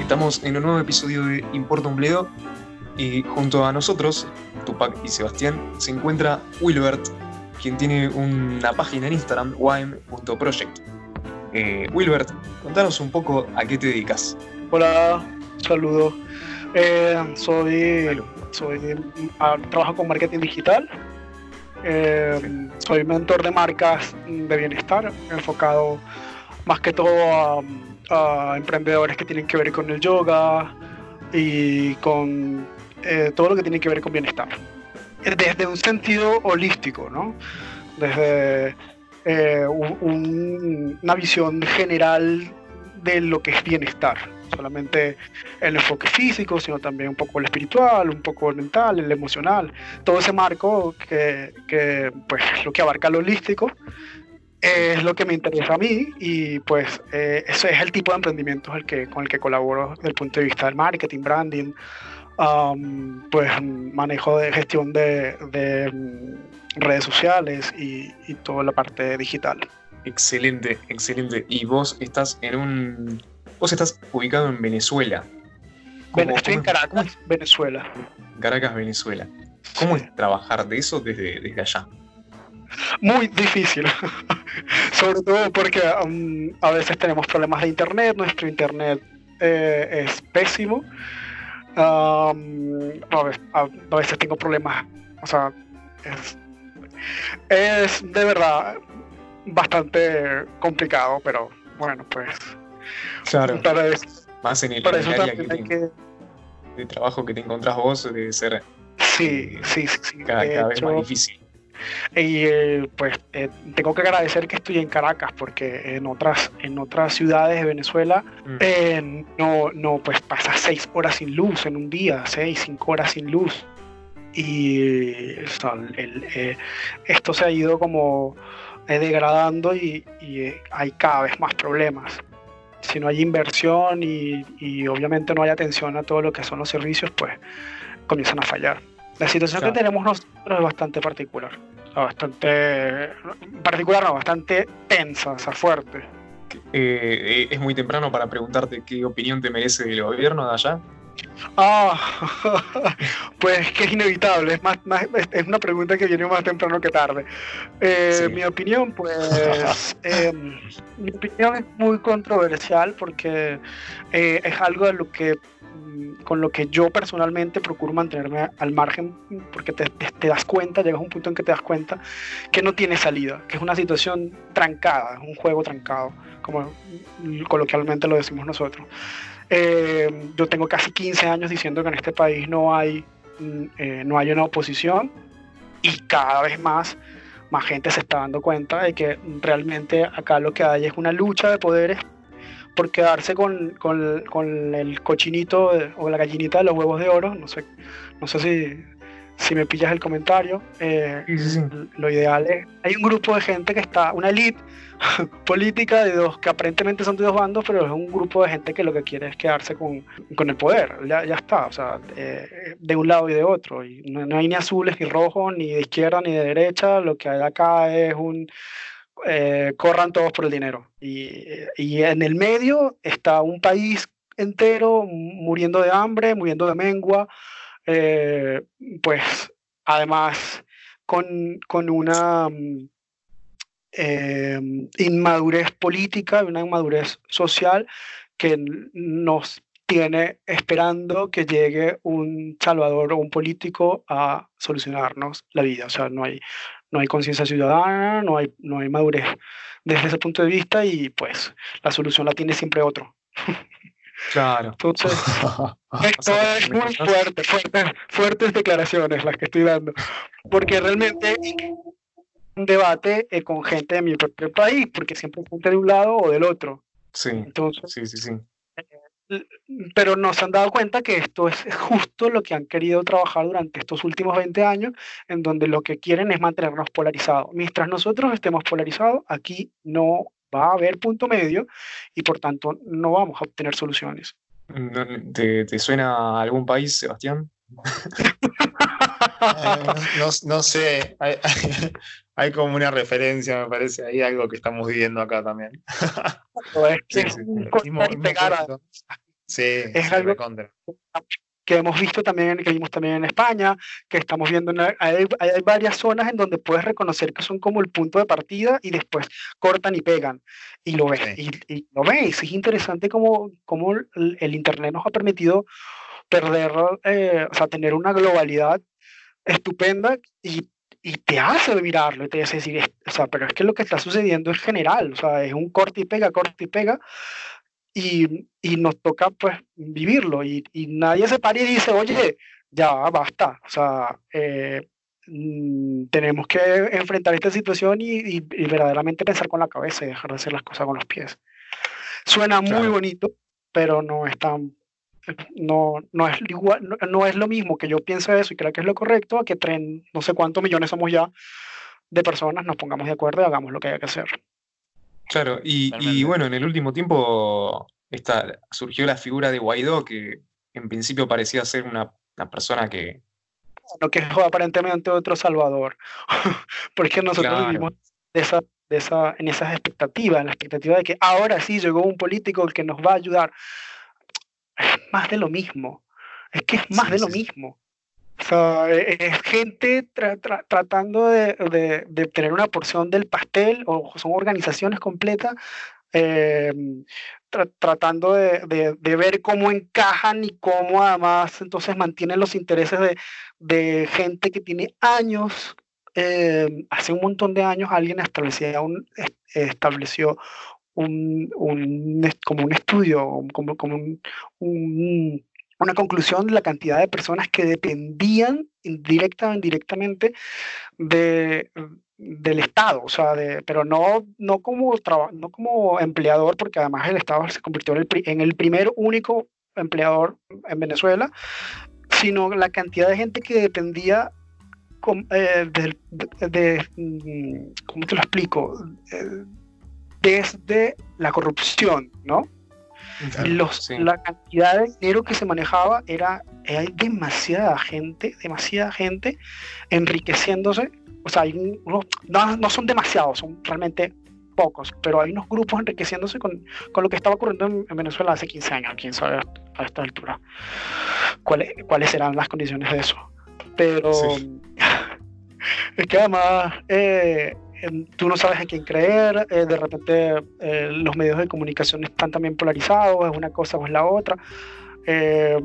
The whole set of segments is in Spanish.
Estamos en un nuevo episodio de Importa un bledo y junto a nosotros, Tupac y Sebastián, se encuentra Wilbert, quien tiene una página en Instagram, wime.project. Eh, Wilbert, contanos un poco a qué te dedicas. Hola, saludos. Eh, soy, soy ah, trabajo con marketing digital. Eh, soy mentor de marcas de bienestar, enfocado más que todo a, emprendedores que tienen que ver con el yoga y con eh, todo lo que tiene que ver con bienestar. Desde un sentido holístico, ¿no? Desde una visión general de lo que es bienestar solamente el enfoque físico, sino también un poco el espiritual, un poco el mental, el emocional, todo ese marco que, que pues lo que abarca lo holístico es lo que me interesa a mí y pues eh, ese es el tipo de emprendimiento el que, con el que colaboro desde el punto de vista del marketing, branding, um, pues manejo de gestión de, de mm, redes sociales y, y toda la parte digital. Excelente, excelente. Y vos estás en un Vos estás ubicado en Venezuela. Estoy en Caracas, Venezuela. Caracas, Venezuela. ¿Cómo es trabajar de eso desde, desde allá? Muy difícil, sobre todo porque um, a veces tenemos problemas de internet, nuestro internet eh, es pésimo, um, a, veces, tengo problemas, o sea, es, es de verdad bastante complicado, pero bueno, pues Claro. Más en el, de trabajo que te encontrás vos debe ser sí, sí, sí, cada, vez más difícil. Y eh, pues eh, tengo que agradecer que estoy en Caracas porque en otras en otras ciudades de Venezuela mm. eh, no no pues pasas seis horas sin luz en un día, seis cinco horas sin luz y esto se ha ido como degradando y hay cada vez más problemas si no hay inversión y, obviamente no hay atención a todo lo que son los servicios, pues comienzan a fallar. La situación que tenemos nosotros es bastante particular. Bastante particular, no, bastante tensa, o sea, fuerte. Eh, eh, es muy temprano para preguntarte qué opinión te merece el gobierno de allá. Ah, pues que es inevitable, es, más, es una pregunta que viene más temprano que tarde. Eh, mi opinión, pues, em, mi opinión es muy controversial porque eh, es algo de lo que mm, con lo que yo personalmente procuro mantenerme al margen porque te, das cuenta, llegas a un punto en que te das cuenta que no tiene salida, que es una situación trancada, es un juego trancado, como coloquialmente lo decimos nosotros. Eh, yo tengo casi 15 años diciendo que en este país no hay, mm, eh, no hay una oposición y cada vez más, más gente se está dando cuenta de que realmente acá lo que hay es una lucha de poderes por quedarse con, con, con el cochinito o la gallinita de los huevos de oro. No sé, no sé si, si me pillas el comentario. Eh, lo ideal es, hay un grupo de gente que está, una elite política de dos que aparentemente son de dos bandos, pero es un grupo de gente que lo que quiere es quedarse con, con el poder. Ya, ya, está, o sea, eh, de un lado y de otro. Y no, hay ni azules, ni rojos, ni de izquierda, ni de derecha. Lo que hay acá es un. Eh, corran todos por el dinero. Y, y en el medio está un país entero muriendo de hambre, muriendo de mengua. Eh, pues además con, con una eh, inmadurez política, una inmadurez social que nos tiene esperando que llegue un salvador o un político a solucionarnos la vida. O sea, no hay, no hay conciencia ciudadana, no hay, no hay madurez desde ese punto de vista y pues la solución la tiene siempre otro. Claro. Entonces, esto es muy fuerte, fuertes, fuertes declaraciones las que estoy dando, porque realmente un debate eh, con gente de mi propio país, porque siempre hay gente de un lado o del otro. Sí, Entonces, sí, sí, sí. Eh, pero nos han dado cuenta que esto es justo lo que han querido trabajar durante estos últimos 20 años, en donde lo que quieren es mantenernos polarizados. Mientras nosotros estemos polarizados, aquí no va a haber punto medio y por tanto no vamos a obtener soluciones. ¿Te, te suena algún país, Sebastián? no, sé, hay, como una referencia, me parece, hay algo que estamos viviendo acá también. es sí, es algo que hemos visto también, que vimos también en España, que estamos viendo, hay, hay, varias zonas en donde puedes reconocer que son como el punto de partida y después cortan y pegan. Y lo ves, y, lo ves, es interesante cómo, cómo el, Internet nos ha permitido perder, eh, o sea, tener una globalidad estupenda y, y te hace mirarlo y te hace decir, o sea, pero es que lo que está sucediendo es general, o sea, es un corte y pega, corte y pega, y, y nos toca pues vivirlo y, y, nadie se para y dice, oye, ya basta, o sea, eh, mm, tenemos que enfrentar esta situación y, y, verdaderamente pensar con la cabeza y dejar de hacer las cosas con los pies. Suena muy bonito, pero no es tan no, no, es igual, no, es lo mismo que yo piense eso y creo que es lo correcto a que tren, no sé cuántos millones somos ya de personas, nos pongamos de acuerdo y hagamos lo que haya que hacer. Claro, y, bueno, en el último tiempo esta, surgió la figura de Guaidó, que en principio parecía ser una, persona que... Lo que es aparentemente otro Salvador, porque nosotros vivimos de esa, de esa, en esas expectativas, en la expectativa de que ahora sí llegó un político el que nos va a ayudar. Es más de lo mismo, es que es más de lo mismo. O sea, e, es gente tratando de, de, tener una porción del pastel, o son organizaciones completas eh, tratando de, de, ver cómo encajan y cómo además entonces mantienen los intereses de, de gente que tiene años, eh, hace un montón de años alguien establecía un, estableció un, un, como un estudio, como, como un una conclusión de la cantidad de personas que dependían directa o indirectamente de, del Estado, o sea, pero no, no, como no como empleador, porque además el Estado se convirtió en el, en el primer único empleador en Venezuela, sino la cantidad de gente que dependía eh, de, mm, ¿cómo te lo explico? Eh, desde la corrupción, ¿no? Los, La cantidad de dinero que se manejaba era, hay demasiada gente, demasiada gente enriqueciéndose. O sea, hay no, no, son demasiados, son realmente pocos, pero hay unos grupos enriqueciéndose con, con lo que estaba ocurriendo en, Venezuela hace 15 años, quién sabe a esta altura cuáles, cuáles serán las condiciones de eso. Pero es que además eh, tú no sabes a quién creer, eh, de repente eh, los medios de comunicación están también polarizados, es una cosa o es la otra. Eh,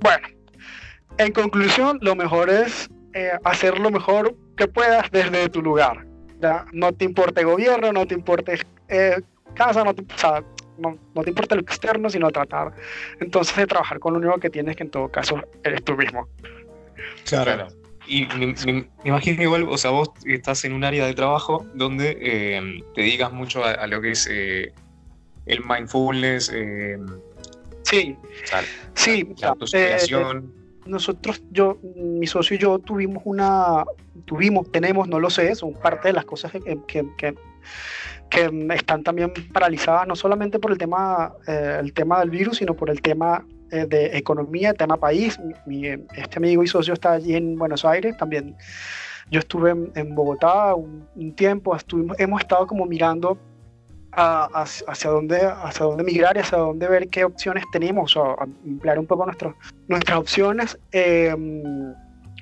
bueno, en conclusión, lo mejor es hacer lo mejor que puedas desde tu lugar. No te importe gobierno, no te importe casa, no te, no, no, te importa lo externo, sino tratar entonces de trabajar con lo único que tienes, que en todo caso eres tú mismo. Claro. Y me, imagino igual, o sea, vos estás en un área de trabajo donde eh, te dedicas mucho a, lo que es eh, el mindfulness. Eh, sí, sí. La, nosotros, yo, mi socio y yo tuvimos una, tuvimos, tenemos, no lo sé, son parte de las cosas que, que, que, que están también paralizadas, no solamente por el tema, el tema del virus, sino por el tema eh, de economía, tema país. Este amigo y socio está allí en Buenos Aires también. Yo estuve en, Bogotá un, tiempo, estuvimos, hemos estado como mirando hacia, dónde, hacia dónde migrar y hacia dónde ver qué opciones tenemos, o ampliar un poco nuestras opciones. Em,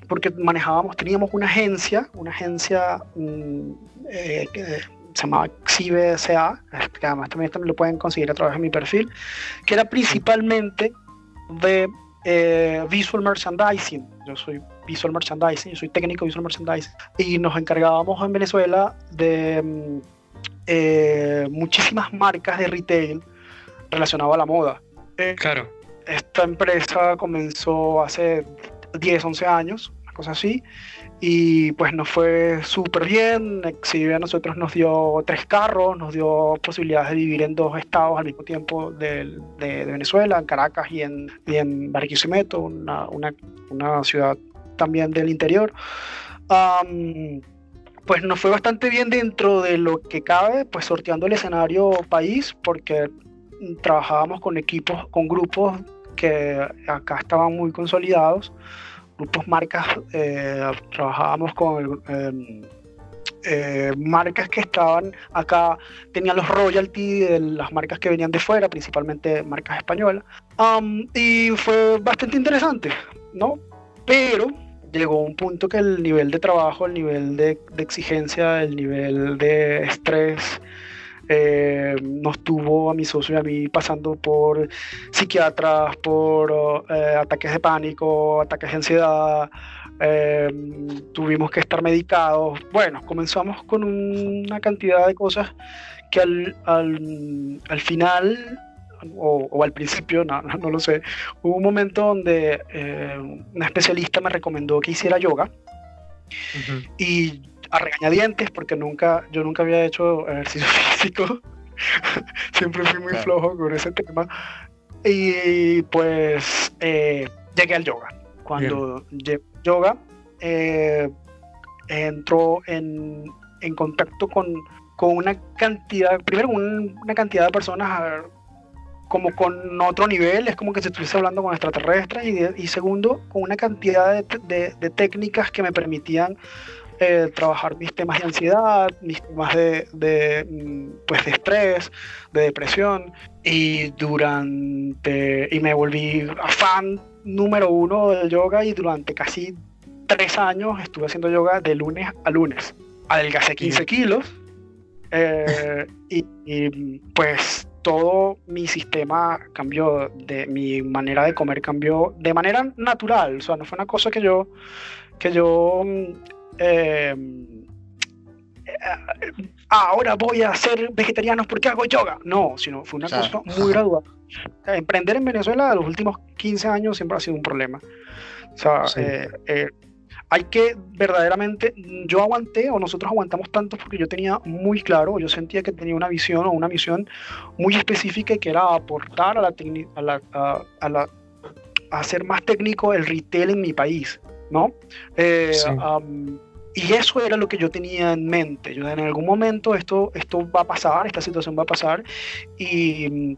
porque manejábamos, teníamos una agencia, una agencia mm, eh, que se llamaba XIBSA, que además también, también lo pueden conseguir a través de mi perfil, que era principalmente de eh, visual merchandising. Yo soy visual merchandising, yo soy técnico visual merchandising. Y nos encargábamos en Venezuela de mm, eh, muchísimas marcas de retail relacionadas a la moda. Eh, claro. Esta empresa comenzó hace 10, 11 años, una cosa así, y pues nos fue súper bien. Exhibir a nosotros nos dio tres carros, nos dio posibilidades de vivir en dos estados al mismo tiempo de, de, Venezuela, en Caracas y en, y en Barquisimeto, una, una, una, ciudad también del interior. pues nos fue bastante bien dentro de lo que cabe, pues sorteando el escenario país, porque trabajábamos con equipos, con grupos que acá estaban muy consolidados grupos marcas, eh, trabajábamos con em, eh, marcas que estaban acá, tenían los royalty de las marcas que venían de fuera, principalmente marcas españolas. y fue bastante interesante, ¿no? Pero llegó un punto que el nivel de trabajo, el nivel de, exigencia, el nivel de estrés, eh, nos tuvo a mi socio y a mí pasando por psiquiatras, por eh, ataques de pánico, ataques de ansiedad, eh, tuvimos que estar medicados. Bueno, comenzamos con una cantidad de cosas que al, al final o, al principio, no, no, lo sé, hubo un momento donde eh, una especialista me recomendó que hiciera yoga y a regañadientes, porque nunca, yo nunca había hecho ejercicio físico, siempre fui muy flojo con ese tema. Y pues eh, llegué al yoga. Cuando llegué al yoga, eh, entró en, en contacto con, con una cantidad, primero una cantidad de personas como con otro nivel, es como que se estuviese hablando con extraterrestres y, y segundo, con una cantidad de, de, técnicas que me permitían eh, trabajar mis temas de ansiedad, mis temas de, de, mm, pues de estrés, de depresión y durante, y me volví fan número uno del yoga y durante casi tres años estuve haciendo yoga de lunes a lunes. Adelgacé 15 kilos eh, y, y pues todo mi sistema cambió, de mi manera de comer cambió de manera natural, o sea, no fue una cosa que yo, que yo, eh, eh, ahora voy a ser vegetariano porque hago yoga, no, sino fue una cosa muy gradual. Emprender en Venezuela de los últimos 15 años siempre ha sido un problema. O sea, eh, hay que verdaderamente, yo aguanté o nosotros aguantamos tanto porque yo tenía muy claro, yo sentía que tenía una visión o una misión muy específica que era aportar a la, a la, a, la hacer más técnico el retail en mi país, ¿no? Eh, y eso era lo que yo tenía en mente. Yo en algún momento esto, esto va a pasar, esta situación va a pasar y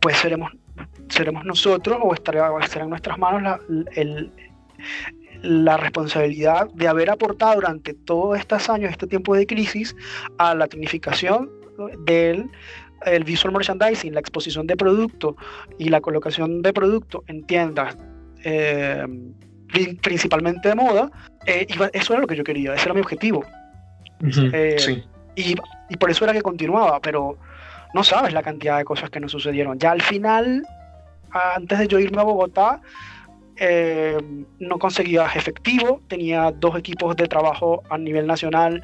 pues seremos, seremos nosotros o estará, estará en nuestras manos el, la responsabilidad de haber aportado durante todos estos años, este tiempo de crisis, a la tecnificación del el visual merchandising, la exposición de producto y la colocación de producto en tiendas, eh, principalmente de moda, eh, eso era lo que yo quería, ese era mi objetivo. Eh, y, y, por eso era que continuaba, pero no sabes la cantidad de cosas que nos sucedieron. Ya al final, antes de yo irme a Bogotá, eh, no conseguía efectivo, tenía dos equipos de trabajo a nivel nacional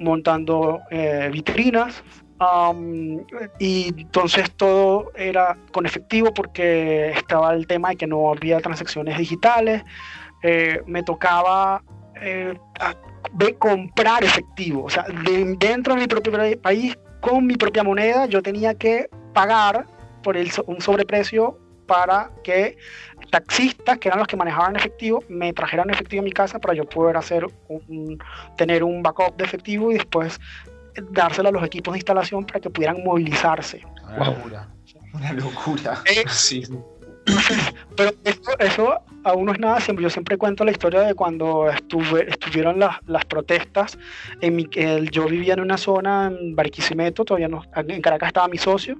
montando eh, vitrinas y entonces todo era con efectivo porque estaba el tema de que no había transacciones digitales, eh, me tocaba de comprar efectivo, o sea, dentro de mi propio país, con mi propia moneda, yo tenía que pagar por el, un sobreprecio para que taxistas, que eran los que manejaban efectivo, me trajeran efectivo a mi casa para yo poder hacer un, tener un backup de efectivo y después dárselo a los equipos de instalación para que pudieran movilizarse. Una locura. Una locura. Eh, sí. Pero eso, aún no es nada, siempre, yo siempre cuento la historia de cuando estuve, estuvieron las, las protestas. En mi, yo vivía en una zona en Barquisimeto, todavía no, en Caracas estaba mi socio,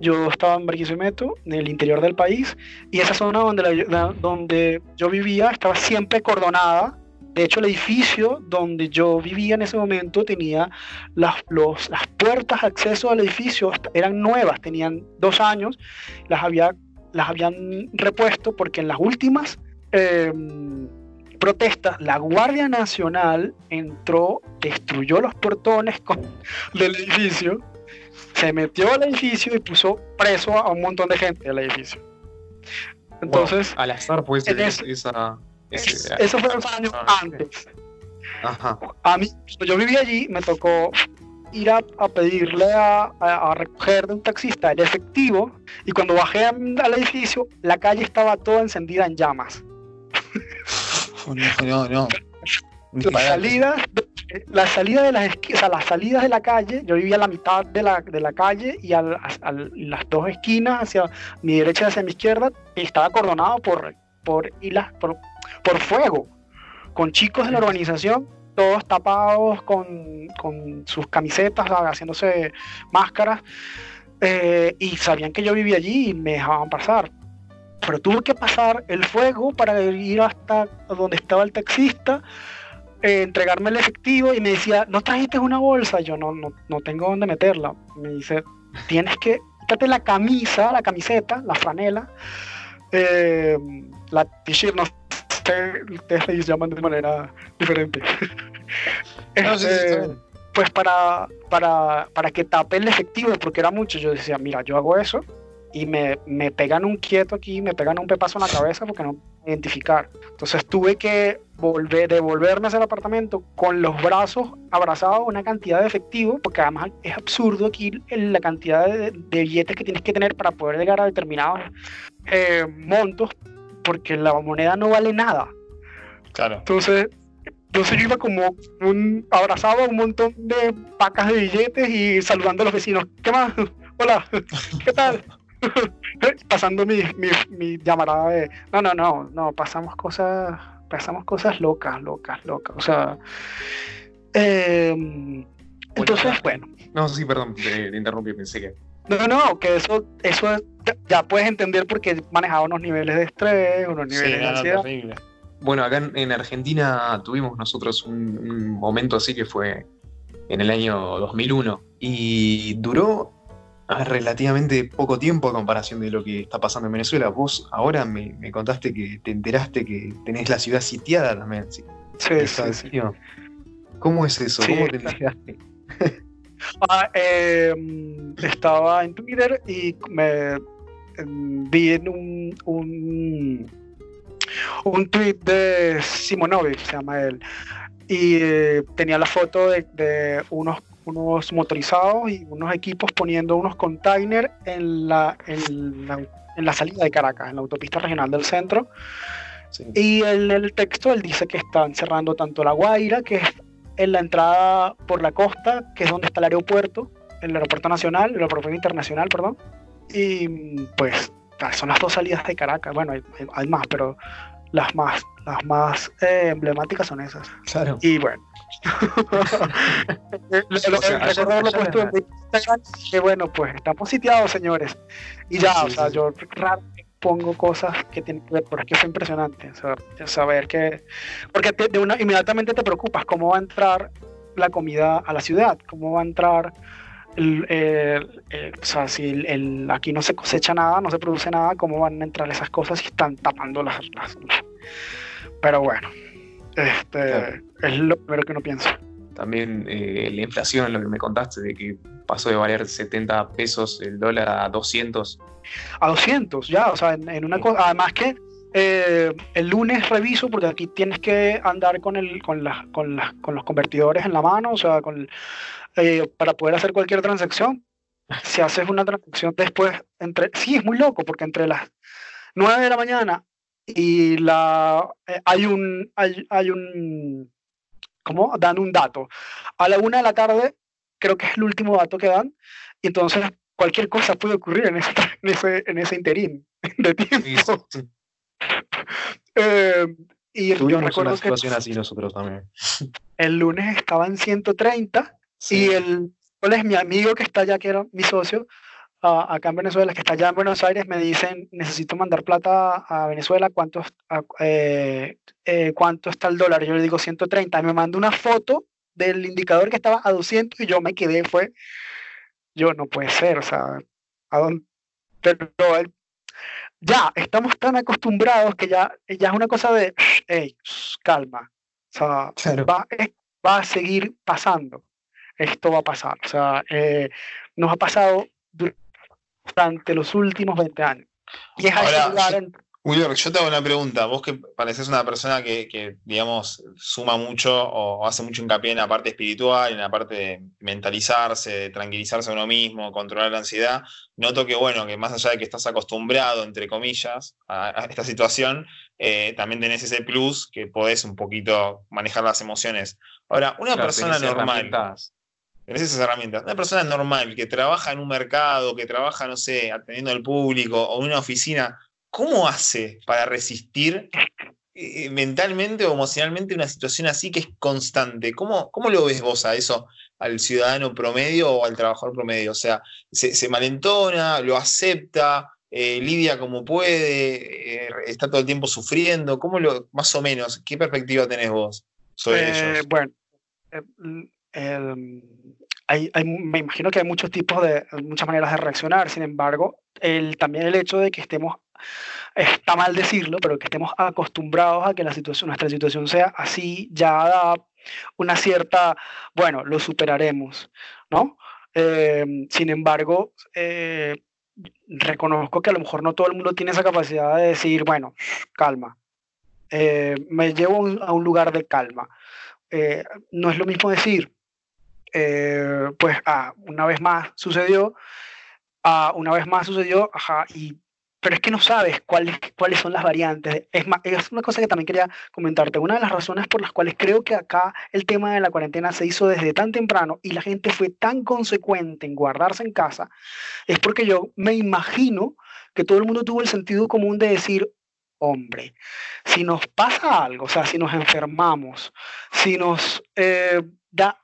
yo estaba en Barquisimeto, en el interior del país, y esa zona donde, donde yo vivía estaba siempre cordonada. De hecho, el edificio donde yo vivía en ese momento tenía las, los, las puertas de acceso al edificio, eran nuevas, tenían dos años, las, había, las habían repuesto porque en las últimas em, protestas la Guardia Nacional entró, destruyó los portones del edificio se metió al edificio y puso preso a un montón de gente del edificio. Entonces, al azar, pues, esa, eso fue unos años ah, antes. Ajá. A mí, yo vivía allí, me tocó ir a, pedirle a, recoger de un taxista el efectivo y cuando bajé al edificio, la calle estaba toda encendida en llamas. no, no. Las salidas, la salida de las o sea, las salidas de la calle, yo vivía a la mitad de la, de la calle y a, las dos esquinas, hacia mi derecha y hacia mi izquierda, estaba acordonado por, por, por por fuego, con chicos de la urbanización, todos tapados con, con sus camisetas, haciéndose máscaras, eh, y sabían que yo vivía allí y me dejaban pasar. Pero tuve que pasar el fuego para ir hasta donde estaba el taxista, eh, entregarme el efectivo y me decía, ¿no trajiste una bolsa? Yo no, no, no tengo dónde meterla. Me dice, tienes que, quítate la camisa, la camiseta, la franela, eh, la t-shirt, no ustedes le llaman de manera diferente. Este, pues para, para, para que tape el efectivo, porque era mucho, yo decía, mira, yo hago eso y me, me pegan un quieto aquí, me pegan un pepazo en la cabeza porque no identificar. Entonces tuve que volver, devolverme hacia el apartamento con los brazos abrazados una cantidad de efectivo, porque además es absurdo aquí la cantidad de, billetes que tienes que tener para poder llegar a determinados eh, montos, porque la moneda no vale nada. Claro. Entonces, entonces yo iba como un abrazado a un montón de pacas de billetes y saludando a los vecinos. ¿Qué más? Hola, ¿qué tal? Pasando mi, mi, mi, llamarada de no, no, no, no, pasamos cosas, pasamos cosas locas, locas, locas. O sea, em, entonces, bueno. No, sí, perdón, te, interrumpí, pensé que. No, no, que eso, eso ya puedes entender porque manejaba unos niveles de estrés, unos niveles de ansiedad. Bueno, acá en, Argentina tuvimos nosotros un, momento así que fue en el año 2001 y duró relativamente poco tiempo a comparación de lo que está pasando en Venezuela. Vos ahora me, contaste que te enteraste que tenés la ciudad sitiada también. Sí, sí, sí, ¿Cómo es eso? ¿Cómo te enteraste? Ah, em, estaba en Twitter y me em, vi en un, un un tweet de Simonovic, se llama él, y eh, tenía la foto de, unos, unos motorizados y unos equipos poniendo unos containers en la, en la, salida de Caracas, en la autopista regional del centro. Y en el texto él dice que están cerrando tanto La Guaira, que es en la entrada por la costa, que es donde está el aeropuerto, el aeropuerto nacional, el aeropuerto internacional, perdón. Y pues son las dos salidas de Caracas. Bueno, hay, más, pero las más, las más eh, emblemáticas son esas. Claro. Y bueno. Recuerdo lo puesto en Instagram que bueno, pues estamos sitiados, señores. Y ya, o sea, yo raro pongo cosas que tienen que ver, pero es que fue impresionante. saber que. Porque de una, inmediatamente te preocupas cómo va a entrar la comida a la ciudad, cómo va a entrar o sea, si el, aquí no se cosecha nada, no se produce nada, ¿cómo van a entrar esas cosas si están tapando las... Pero bueno, este, es lo primero que uno piensa. También eh, la inflación, lo que me contaste, de que pasó de valer 70 pesos el dólar a 200. A 200, ya, o sea, en, una cosa, además que eh, el lunes reviso porque aquí tienes que andar con el con, la, con, con los convertidores en la mano, o sea, con eh, para poder hacer cualquier transacción. Si haces una transacción después, entre, sí, es muy loco, porque entre las 9 de la mañana y la eh, hay un hay, hay, un ¿cómo? dan un dato. A la 1 de la tarde, creo que es el último dato que dan, y entonces cualquier cosa puede ocurrir en ese, en ese, en ese interín de tiempo. Eh, y yo recuerdo una situación así nosotros también. El lunes estaba en 130 y el, ¿cuál es mi amigo que está allá, que era mi socio, acá en Venezuela, que está allá en Buenos Aires, me dicen, necesito mandar plata a Venezuela, ¿cuánto, eh, eh, ¿cuánto está el dólar? Yo le digo 130, y me manda una foto del indicador que estaba a 200 y yo me quedé, fue, yo no puede ser, o sea, ¿a dónde? Pero ya, estamos tan acostumbrados que ya, ya es una cosa de, hey, calma, o sea, va, va a seguir pasando esto va a pasar. O sea, eh, nos ha pasado durante los últimos 20 años. Y es Ahora, yo, yo te hago una pregunta. Vos que pareces una persona que, digamos, suma mucho o hace mucho hincapié en la parte espiritual, en la parte de mentalizarse, de tranquilizarse a uno mismo, controlar la ansiedad, noto que, bueno, que más allá de que estás acostumbrado, entre comillas, a, esta situación, eh, también tenés ese plus que podés un poquito manejar las emociones. Ahora, una persona normal tenés esas herramientas. Una persona normal que trabaja en un mercado, que trabaja, no sé, atendiendo al público o en una oficina, ¿cómo hace para resistir eh, mentalmente o emocionalmente una situación así que es constante? ¿Cómo, ¿Cómo lo ves vos a eso, al ciudadano promedio o al trabajador promedio? O sea, ¿se, malentona, lo acepta, eh, lidia como puede, eh, está todo el tiempo sufriendo? ¿Cómo lo, más o menos, qué perspectiva tenés vos sobre ellos? Bueno, me imagino que hay muchos tipos de, muchas maneras de reaccionar, sin embargo, el, también el hecho de que estemos está mal decirlo, pero que estemos acostumbrados a que la situación, nuestra situación sea así, ya da una cierta, bueno, lo superaremos, ¿no? Em, sin embargo, eh, reconozco que a lo mejor no todo el mundo tiene esa capacidad de decir, bueno, calma, eh, me llevo a un lugar de calma. Eh, no es lo mismo decir, pues, ah, una vez más sucedió, ah, una vez más sucedió, ajá, y pero es que no sabes cuáles, cuáles son las variantes. Es, es una cosa que también quería comentarte. Una de las razones por las cuales creo que acá el tema de la cuarentena se hizo desde tan temprano y la gente fue tan consecuente en guardarse en casa, es porque yo me imagino que todo el mundo tuvo el sentido común de decir, hombre, si nos pasa algo, o sea, si nos enfermamos, si nos eh,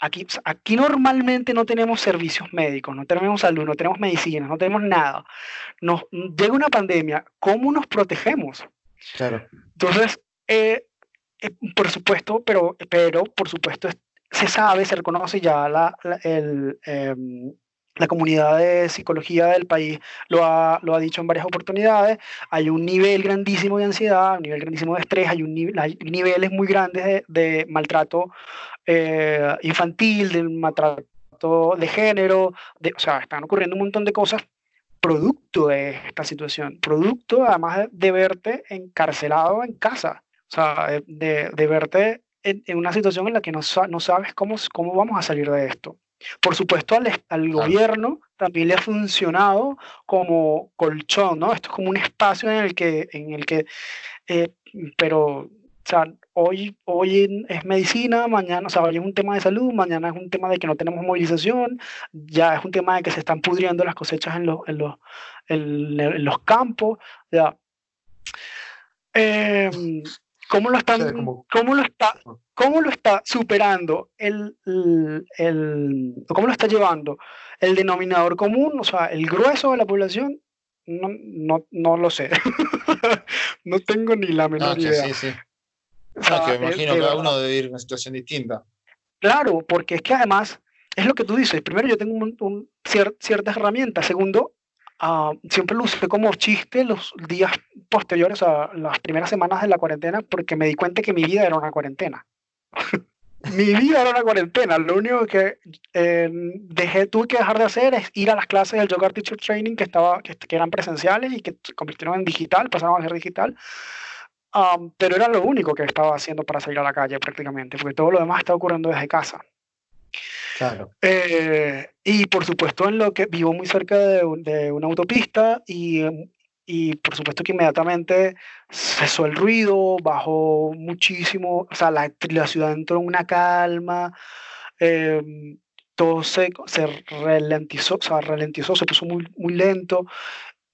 aquí, aquí normalmente no tenemos servicios médicos, no tenemos salud, no tenemos medicinas, no tenemos nada. Nos llega una pandemia, ¿cómo nos protegemos? Claro. Entonces, eh, eh, por supuesto, pero, pero por supuesto se sabe, se reconoce ya la, el, em, la comunidad de psicología del país lo ha, lo ha dicho en varias oportunidades, hay un nivel grandísimo de ansiedad, un nivel grandísimo de estrés, hay, un, niveles muy grandes de, de maltrato eh, infantil, del maltrato de género, de, o sea, están ocurriendo un montón de cosas producto de esta situación, producto además de, verte encarcelado en casa, o sea, de, de verte en, en, una situación en la que no, no sabes cómo, cómo vamos a salir de esto. Por supuesto, al, al gobierno también le ha funcionado como colchón, ¿no? Esto es como un espacio en el que, en el que eh, pero, o sea, hoy, hoy es medicina, mañana, o sea, hoy es un tema de salud, mañana es un tema de que no tenemos movilización, ya es un tema de que se están pudriendo las cosechas en los, en los, en, los campos, ya. Eh, ¿Cómo lo, están, ¿cómo lo, está, cómo lo está superando el, el, cómo lo está llevando el denominador común, o sea, el grueso de la población? No, no, no lo sé. no tengo ni la menor idea. Sí, sí. que me imagino que cada uno debe ir en una situación distinta. Claro, porque es que además, es lo que tú dices, primero yo tengo un, ciertas herramientas, segundo, Ah, siempre lo usé como chiste los días posteriores a las primeras semanas de la cuarentena porque me di cuenta que mi vida era una cuarentena. mi vida era una cuarentena. Lo único que eh, dejé, tuve que dejar de hacer es ir a las clases del Yoga Teacher Training que, estaba, que, eran presenciales y que se convirtieron en digital, pasaron a ser digital. Ah, pero era lo único que estaba haciendo para salir a la calle prácticamente, porque todo lo demás estaba ocurriendo desde casa. Claro. Eh, y por supuesto en lo que vivo muy cerca de, una autopista y, y, por supuesto que inmediatamente cesó el ruido, bajó muchísimo, o sea, la, la ciudad entró en una calma, em, todo se, se ralentizó, o sea, ralentizó, se puso muy, muy lento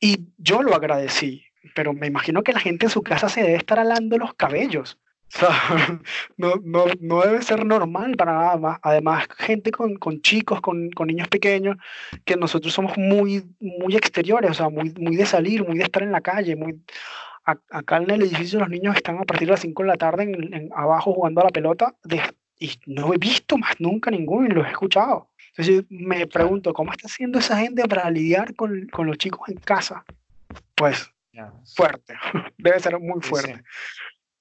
y yo lo agradecí, pero me imagino que la gente en su casa se debe estar alando los cabellos. O sea, no, no, no, debe ser normal para nada más. Además, gente con, con chicos, con, con, niños pequeños, que nosotros somos muy, muy exteriores, o sea, muy, muy de salir, muy de estar en la calle. Muy... acá en el edificio los niños están a partir de las 5 de la tarde en, abajo jugando a la pelota y no he visto más nunca ninguno y los he escuchado. Entonces me pregunto, ¿cómo está haciendo esa gente para lidiar con, con los chicos en casa? Pues fuerte, debe ser muy fuerte.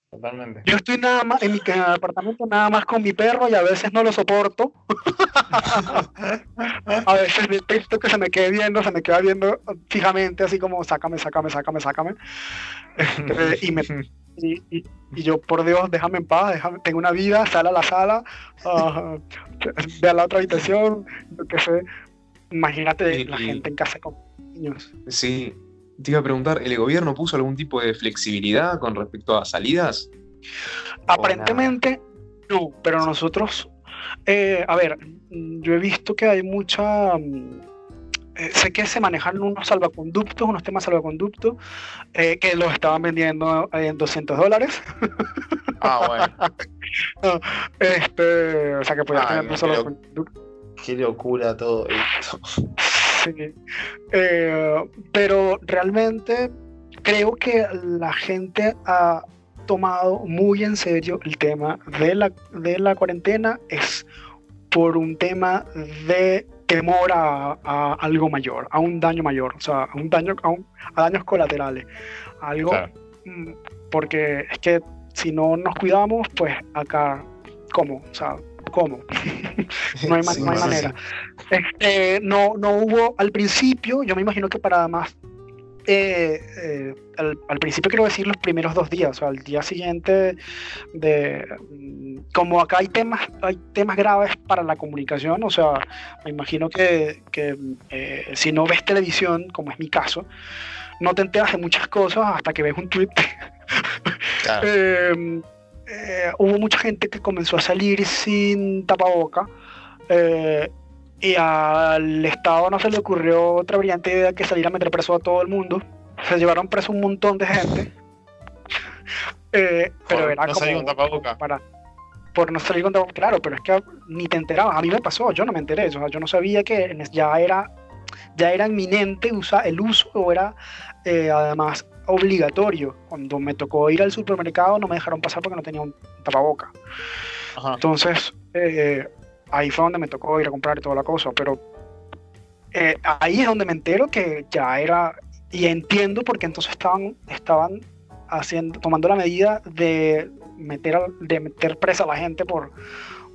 Totalmente. Yo estoy nada más en mi apartamento nada más con mi perro y a veces no lo soporto. a veces necesito que se me quede viendo, se me queda viendo fijamente, así como sácame, sácame, sácame, sácame. Este, y, me, y, yo, por Dios, déjame en paz, déjame, tengo una vida, sal a la sala, uh, ve a la otra habitación, lo que sé. Imagínate la gente en casa con niños. Sí, te iba a preguntar, ¿el gobierno puso algún tipo de flexibilidad con respecto a salidas? Aparentemente no, pero nosotros, eh, a ver, yo he visto que hay mucha, mm, eh, sé que se manejan unos salvaconductos, unos temas salvaconductos, eh, que los estaban vendiendo en 200 dólares. Ah, bueno. este, o sea que podía tener un salvaconducto. Qué locura todo esto. Sí. Eh, pero realmente creo que la gente ha tomado muy en serio el tema de la, de la cuarentena. Es por un tema de temor a, algo mayor, a un daño mayor, o sea, a un daño, a, daños colaterales, algo, mm, porque es que si no nos cuidamos, pues acá, ¿cómo? O sea, ¿cómo? no hay, manera. Este, no, no hubo al principio, yo me imagino que para más eh, eh, al, principio quiero decir los primeros dos días, o sea, al día siguiente de mm, como acá hay temas, hay temas graves para la comunicación, o sea, me imagino que, eh, si no ves televisión, como es mi caso, no te enteras de muchas cosas hasta que ves un tweet. Em, hubo mucha gente que comenzó a salir sin tapaboca. Y al Estado no se le ocurrió otra brillante idea que salir a meter preso a todo el mundo. Se llevaron preso un montón de gente. Eh, pero era no como. tapaboca. Para, por no salir con tapaboca. Claro, pero es que ni te enterabas. A mí me pasó, yo no me enteré. O sea, yo no sabía que ya era, ya era inminente el uso o era eh, además obligatorio. Cuando me tocó ir al supermercado no me dejaron pasar porque no tenía un tapaboca. Entonces, eh, ahí fue donde me tocó ir a comprar toda la cosa, pero eh, ahí es donde me entero que ya era, y entiendo porque entonces estaban, estaban haciendo, tomando la medida de meter, de meter presa a la gente por,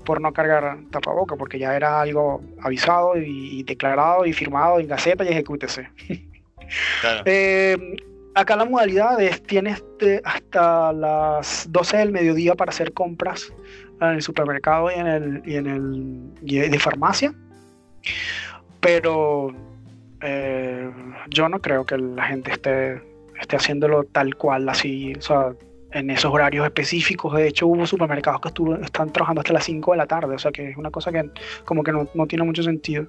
por no cargar tapaboca, porque ya era algo avisado y, declarado y firmado en Gaceta y ejecútese. Eh, acá la modalidad es, tienes hasta las 12 del mediodía para hacer compras en el supermercado y en el, y en el de farmacia. Pero eh, yo no creo que la gente esté, esté haciéndolo tal cual, así, o sea, en esos horarios específicos. De hecho, hubo supermercados que estuvo, están trabajando hasta las 5 de la tarde, o sea, que es una cosa que como que no, no tiene mucho sentido.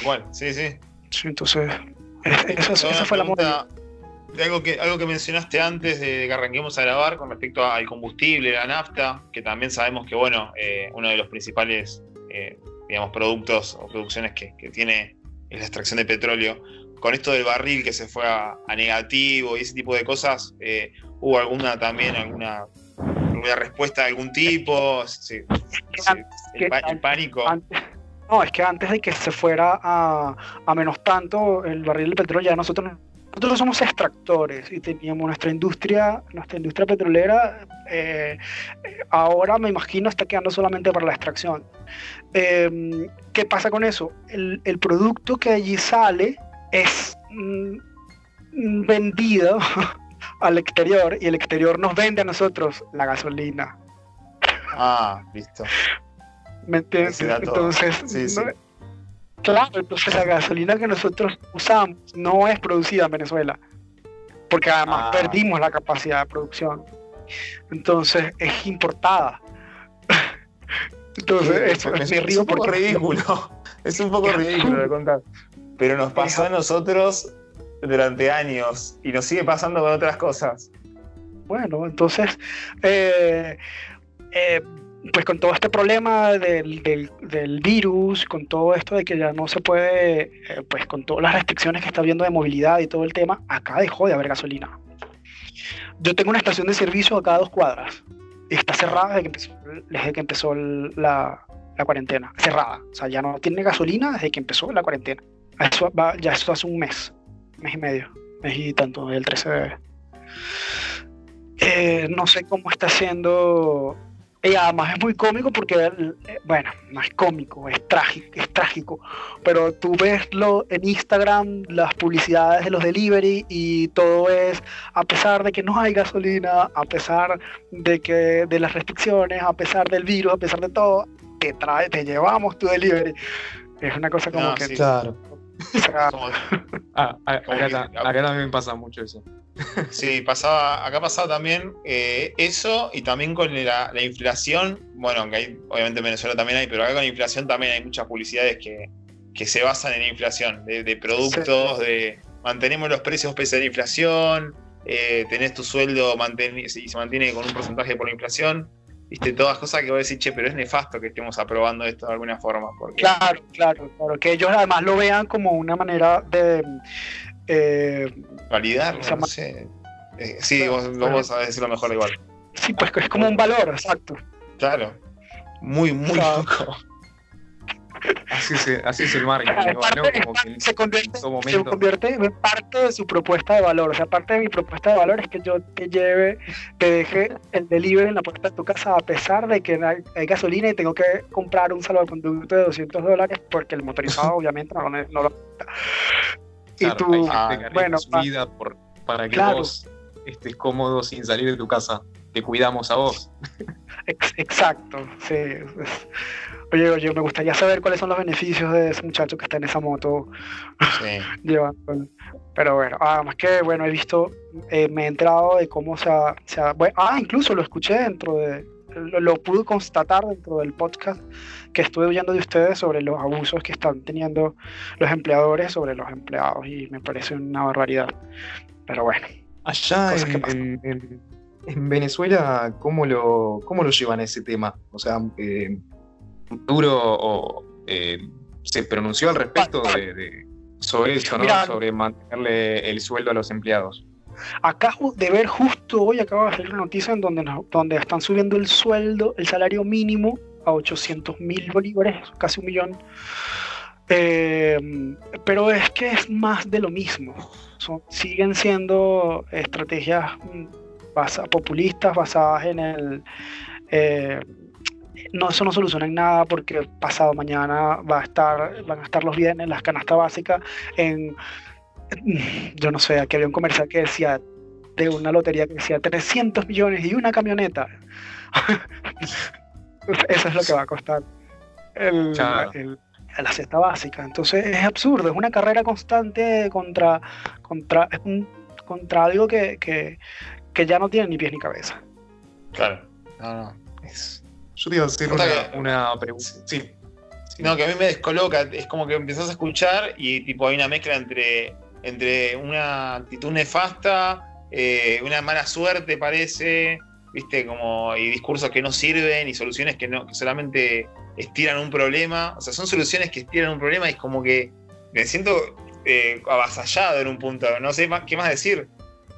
Igual, sí, sí. Sí, entonces, esa, fue la moda algo que, algo que mencionaste antes de que arranquemos a grabar con respecto al combustible, la nafta, que también sabemos que, bueno, eh, uno de los principales, eh, digamos, productos o producciones que, tiene es la extracción de petróleo. Con esto del barril que se fue a, negativo y ese tipo de cosas, eh, ¿hubo alguna también, alguna, alguna respuesta de algún tipo? Sí, el, pánico. no, es que antes de que se fuera a, a menos tanto el barril de petróleo, ya nosotros nosotros somos extractores y teníamos nuestra industria, nuestra industria petrolera, eh, ahora me imagino está quedando solamente para la extracción. Em, ¿Qué pasa con eso? El, producto que allí sale es mm, vendido al exterior y el exterior nos vende a nosotros la gasolina. Ah, listo. ¿Me entiendes? Entonces, sí, sí. Claro, entonces la gasolina que nosotros usamos no es producida en Venezuela, porque además ah. perdimos la capacidad de producción. Entonces es importada. Entonces, eso es, es un poco ridículo. Es un poco ridículo de contar. Pero nos pasó a nosotros durante años y nos sigue pasando con otras cosas. Bueno, entonces, eh, eh, pues con todo este problema del, virus, con todo esto de que ya no se puede, eh, pues con todas las restricciones que está habiendo de movilidad y todo el tema, acá dejó de haber gasolina. Yo tengo una estación de servicio a dos cuadras y está cerrada desde que empezó, desde que empezó la, cuarentena, cerrada. O sea, ya no tiene gasolina desde que empezó la cuarentena. Ya eso hace un mes, mes y medio, mes y tanto, el 13 de... Eh, no sé cómo está haciendo y además es muy cómico porque, eh, bueno, no es cómico, es trágico, es trágico. Pero tú ves lo, en Instagram las publicidades de los delivery y todo es, a pesar de que no hay gasolina, a pesar de que de las restricciones, a pesar del virus, a pesar de todo, te trae, te llevamos tu delivery. Es una cosa como que. Claro. Ah, acá, también pasa mucho eso. Sí, pasaba, acá pasaba también eh, eso y también con la, inflación, bueno, aunque hay, obviamente en Venezuela también hay, pero acá con la inflación también hay muchas publicidades que, que se basan en la inflación, de, productos, de mantenemos los precios pese a la inflación, eh, tenés tu sueldo y se mantiene con un porcentaje por la inflación. Viste, todas cosas que voy a decir, che, pero es nefasto que estemos aprobando esto de alguna forma. Porque... Claro, claro, claro. Que ellos además lo vean como una manera de. Eh, Validar, no sé. Eh, sí, vos, vamos a decirlo mejor igual. Sí, pues es como un valor, exacto. Claro. Muy, muy poco. Así, así es el marketing, se, convierte, en parte de su propuesta de valor. O sea, parte de mi propuesta de valor es que yo te lleve, te deje el delivery en la puerta de tu casa a pesar de que hay, gasolina y tengo que comprar un salvoconducto de 200 dólares porque el motorizado obviamente no, lo y tú, bueno, vida por, para que vos estés cómodo sin salir de tu casa. Te cuidamos a vos. Exacto, sí. Oye, oye, me gustaría saber cuáles son los beneficios de ese muchacho que está en esa moto sí. llevando. Pero bueno, además que, bueno, he visto, eh, me he enterado de cómo se ha, ah, incluso lo escuché dentro de, lo, pude constatar dentro del podcast que estuve oyendo de ustedes sobre los abusos que están teniendo los empleadores sobre los empleados y me parece una barbaridad. Pero bueno. Allá en, en, Venezuela, ¿cómo lo, ¿cómo lo llevan ese tema? O sea, eh, duro o eh, se pronunció al respecto de, sobre eso, ¿no? sobre mantenerle el sueldo a los empleados. Acabo de ver justo hoy, acabo de hacer una noticia en donde, donde están subiendo el sueldo, el salario mínimo a 800 mil bolívares, casi un millón. Eh, pero es que es más de lo mismo. Son, siguen siendo estrategias mm, populistas basadas en el eh, no, eso no soluciona en nada porque pasado mañana va a estar, van a estar los bienes, las canastas básicas en, yo no sé, aquí había un comercial que decía, de una lotería que decía 300 millones y una camioneta. Eso es lo que va a costar el, la cesta básica. Entonces es absurdo, es una carrera constante contra, contra, contra algo que, que, que ya no tiene ni pies ni cabeza. Claro, no, no, es yo te iba a hacer una, pregunta. Sí. No, que a mí me descoloca. Es como que empezás a escuchar y tipo hay una mezcla entre, entre una actitud nefasta, eh, una mala suerte parece, viste, como y discursos que no sirven y soluciones que no, que solamente estiran un problema. O sea, son soluciones que estiran un problema y es como que me siento eh, avasallado en un punto. No sé qué más decir.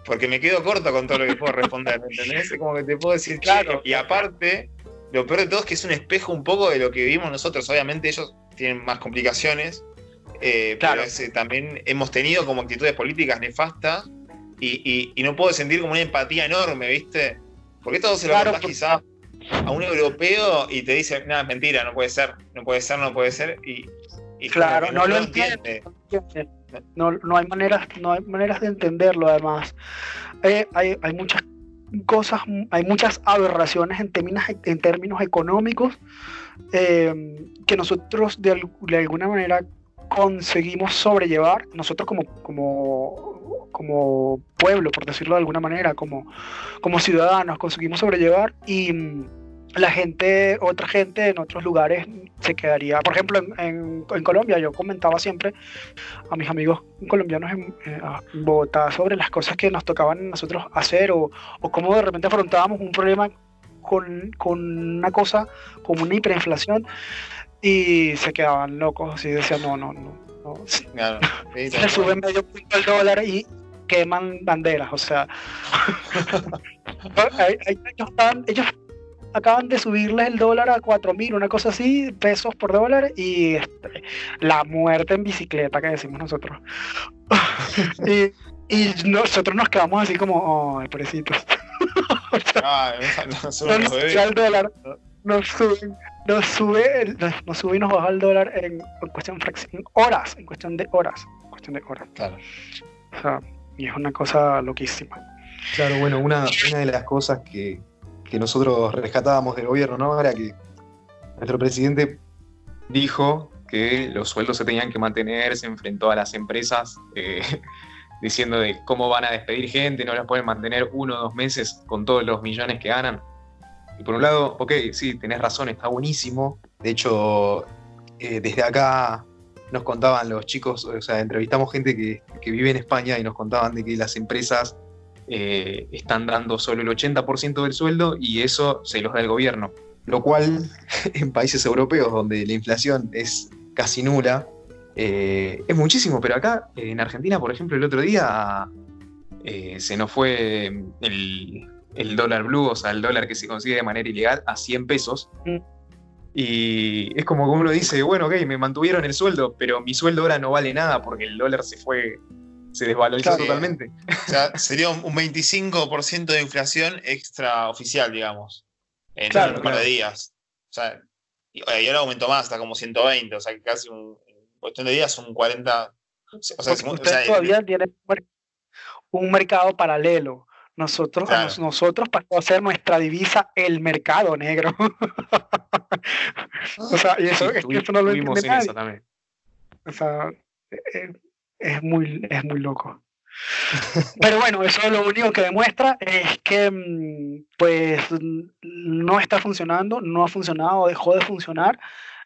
Porque me quedo corto con todo lo que puedo responder, ¿entendés? Es como que te puedo decir, claro. Y aparte, lo peor de todo es que es un espejo un poco de lo que vivimos nosotros. Obviamente ellos tienen más complicaciones, eh, pero también hemos tenido como actitudes políticas nefastas y, no puedo sentir como una empatía enorme, ¿viste? Porque todo se lo claro, quizás a un europeo y te dice, nada, es mentira, no puede ser, no puede ser, no puede ser. Y, claro, no, lo entiende. No, no, hay maneras, no hay maneras de entenderlo además. Eh, hay, hay muchas cosas, hay muchas aberraciones en términos, en términos económicos eh, que nosotros de, alguna manera conseguimos sobrellevar, nosotros como, como, como pueblo, por decirlo de alguna manera, como, como ciudadanos, conseguimos sobrellevar y la gente, otra gente en otros lugares se quedaría, por ejemplo, en, Colombia, yo comentaba siempre a mis amigos colombianos en, eh, Bogotá sobre las cosas que nos tocaban nosotros hacer o, o cómo de repente afrontábamos un problema con, una cosa como una hiperinflación y se quedaban locos y decían, no, no, no. no. se sube medio punto el dólar y queman banderas, o sea, ellos acaban de subirles el dólar a 4.000, una cosa así, pesos por dólar, y este, la muerte en bicicleta que decimos nosotros. y, nosotros nos quedamos así como, oh, pobrecitos. Ah, nos sube el dólar, nos sube, nos sube, nos sube y nos baja el dólar en, cuestión de horas, en cuestión de horas, cuestión de horas. Claro. O sea, y es una cosa loquísima. Claro, bueno, una, una de las cosas que, que nosotros rescatábamos del gobierno, ¿no? Era que nuestro presidente dijo que los sueldos se tenían que mantener, se enfrentó a las empresas eh, diciendo de cómo van a despedir gente, no las pueden mantener uno o dos meses con todos los millones que ganan. Y por un lado, ok, sí, tenés razón, está buenísimo. De hecho, eh, desde acá nos contaban los chicos, o sea, entrevistamos gente que, vive en España y nos contaban de que las empresas eh, están dando solo el 80% del sueldo y eso se los da el gobierno. Lo cual en países europeos donde la inflación es casi nula, eh, es muchísimo, pero acá en Argentina, por ejemplo, el otro día eh, se nos fue el, el, dólar blue, o sea, el dólar que se consigue de manera ilegal, a 100 pesos. Mm. Y es como que uno dice, bueno, ok, me mantuvieron el sueldo, pero mi sueldo ahora no vale nada porque el dólar se fue, se desvalorizó totalmente. O sea, sería un 25% de inflación extraoficial, digamos, en un par de días. O sea, y, ahora aumentó más, está como 120, o sea, casi un, en cuestión de días un 40. O sea, usted todavía tiene un mercado paralelo. Nosotros, nosotros pasó a ser nuestra divisa el mercado negro. o sea, y eso, es que eso no lo entiende nadie. También. O sea, e, e, es, muy, es muy loco. Pero bueno, eso lo único que demuestra es que mm, pues no está funcionando, no ha funcionado, dejó de funcionar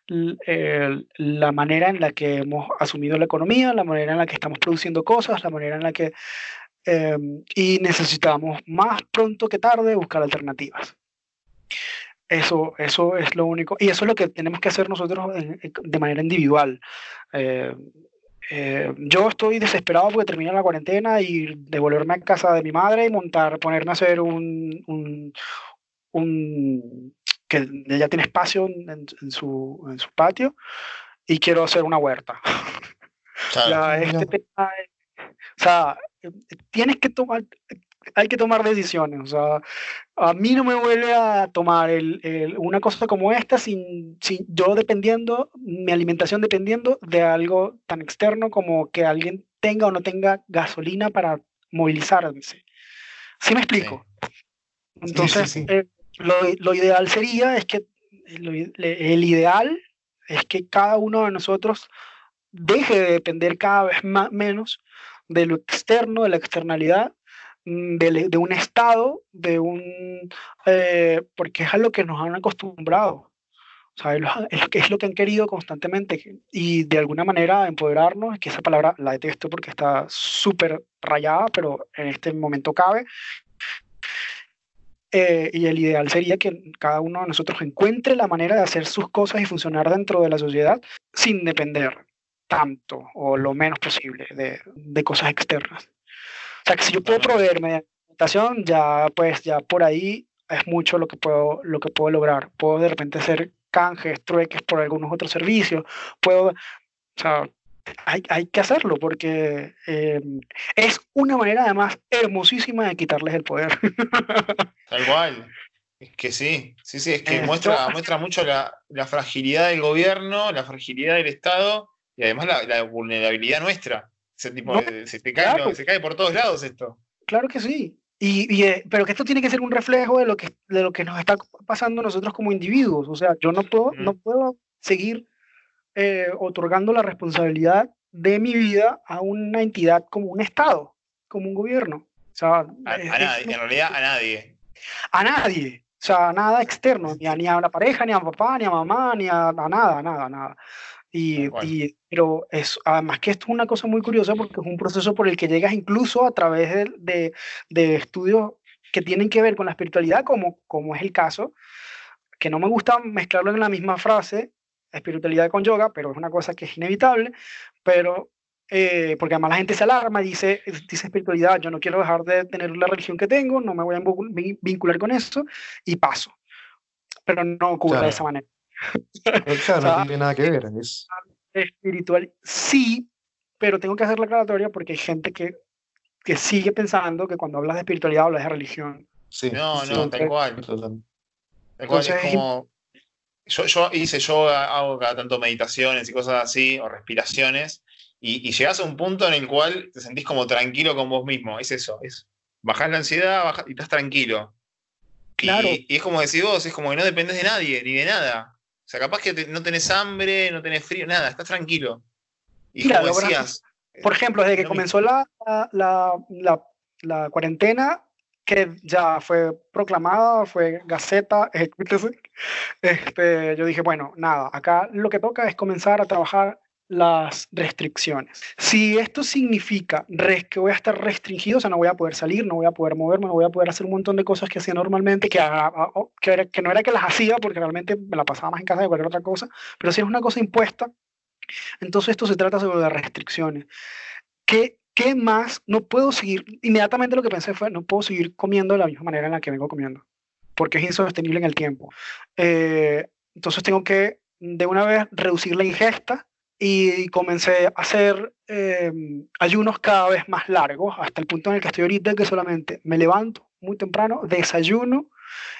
la manera en la que hemos asumido la economía, la manera en la que estamos produciendo cosas, la manera en la que Em, y necesitamos más pronto que tarde buscar alternativas. Eso, eso es lo único, y eso es lo que tenemos que hacer nosotros de manera individual. Eh, eh, yo estoy desesperado porque termina la cuarentena y devolverme a casa de mi madre y montar, ponerme a hacer un, un, un que ella tiene espacio en, su, en, su, patio y quiero hacer una huerta. este tema, o sea, tienes que tomar, hay que tomar decisiones. O sea, a mí no me vuelve a tomar una cosa como esta sin, yo dependiendo, mi alimentación dependiendo de algo tan externo como que alguien tenga o no tenga gasolina para movilizarse. ¿Sí me explico? Entonces, eh, lo, ideal sería, es que el ideal es que cada uno de nosotros deje de depender cada vez más, menos de lo externo, de la externalidad, mm, de, un Estado, de un, eh, porque es a lo que nos han acostumbrado. O sea, es, lo que han querido constantemente y de alguna manera empoderarnos, que esa palabra la detesto porque está súper rayada, pero en este momento cabe. Eh, y el ideal sería que cada uno de nosotros encuentre la manera de hacer sus cosas y funcionar dentro de la sociedad sin depender tanto o lo menos posible de, de cosas externas. O sea, que si yo puedo proveerme de alimentación, ya pues ya por ahí es mucho lo que puedo, lo que puedo lograr. Puedo de repente hacer canjes, trueques por algunos otros servicios. Puedo, o sea, hay, hay que hacerlo porque eh, es una manera además hermosísima de quitarles el poder. Tal cual. Es que sí, sí, sí, es que muestra, muestra mucho la, la, fragilidad del gobierno, la fragilidad del Estado y además la, vulnerabilidad nuestra. Se, cae, se, cae, por todos lados esto. Claro que sí. Y, eh, pero que esto tiene que ser un reflejo de lo que, de lo que nos está pasando nosotros como individuos. O sea, yo no puedo, no puedo seguir eh, otorgando la responsabilidad de mi vida a una entidad como un Estado, como un gobierno. O sea, a, nadie, en realidad a nadie. A nadie. O sea, nada externo, ni a, ni a la pareja, ni a papá, ni a mamá, ni a, a nada, nada, nada. Y, pero es, además que esto es una cosa muy curiosa porque es un proceso por el que llegas incluso a través de, de, estudios que tienen que ver con la espiritualidad, como, como es el caso, que no me gusta mezclarlo en la misma frase, espiritualidad con yoga, pero es una cosa que es inevitable, pero eh, porque además la gente se alarma y dice, dice espiritualidad, yo no quiero dejar de tener la religión que tengo, no me voy a vincular con eso y paso. Pero no ocurre de esa manera. Claro, no tiene nada que ver. Es... Espiritual, sí, pero tengo que hacer la aclaratoria porque hay gente que, que sigue pensando que cuando hablas de espiritualidad hablas de religión. Sí, no, no, tal cual. Tal cual es como. Yo, yo hice, yo hago cada tanto meditaciones y cosas así, o respiraciones, y, y llegas a un punto en el cual te sentís como tranquilo con vos mismo. Es eso, es bajás la ansiedad y estás tranquilo. Claro. Y, y, es como decís vos, es como que no dependes de nadie, ni de nada. O sea, capaz que no tenés hambre, no tenés frío, nada, estás tranquilo. Y como decías, por ejemplo, desde que comenzó la, la, la, cuarentena, que ya fue proclamada, fue Gaceta, este, yo dije, bueno, nada, acá lo que toca es comenzar a trabajar las restricciones. Si esto significa que voy a estar restringido, o sea, no voy a poder salir, no voy a poder moverme, no voy a poder hacer un montón de cosas que hacía normalmente, que, que, que no era que las hacía porque realmente me la pasaba más en casa de cualquier otra cosa, pero si es una cosa impuesta, entonces esto se trata sobre las restricciones. ¿Qué, ¿Qué más? No puedo seguir, inmediatamente lo que pensé fue, no puedo seguir comiendo de la misma manera en la que vengo comiendo, porque es insostenible en el tiempo. Eh, entonces tengo que de una vez reducir la ingesta y comencé a hacer eh, ayunos cada vez más largos, hasta el punto en el que estoy ahorita, que solamente me levanto muy temprano, desayuno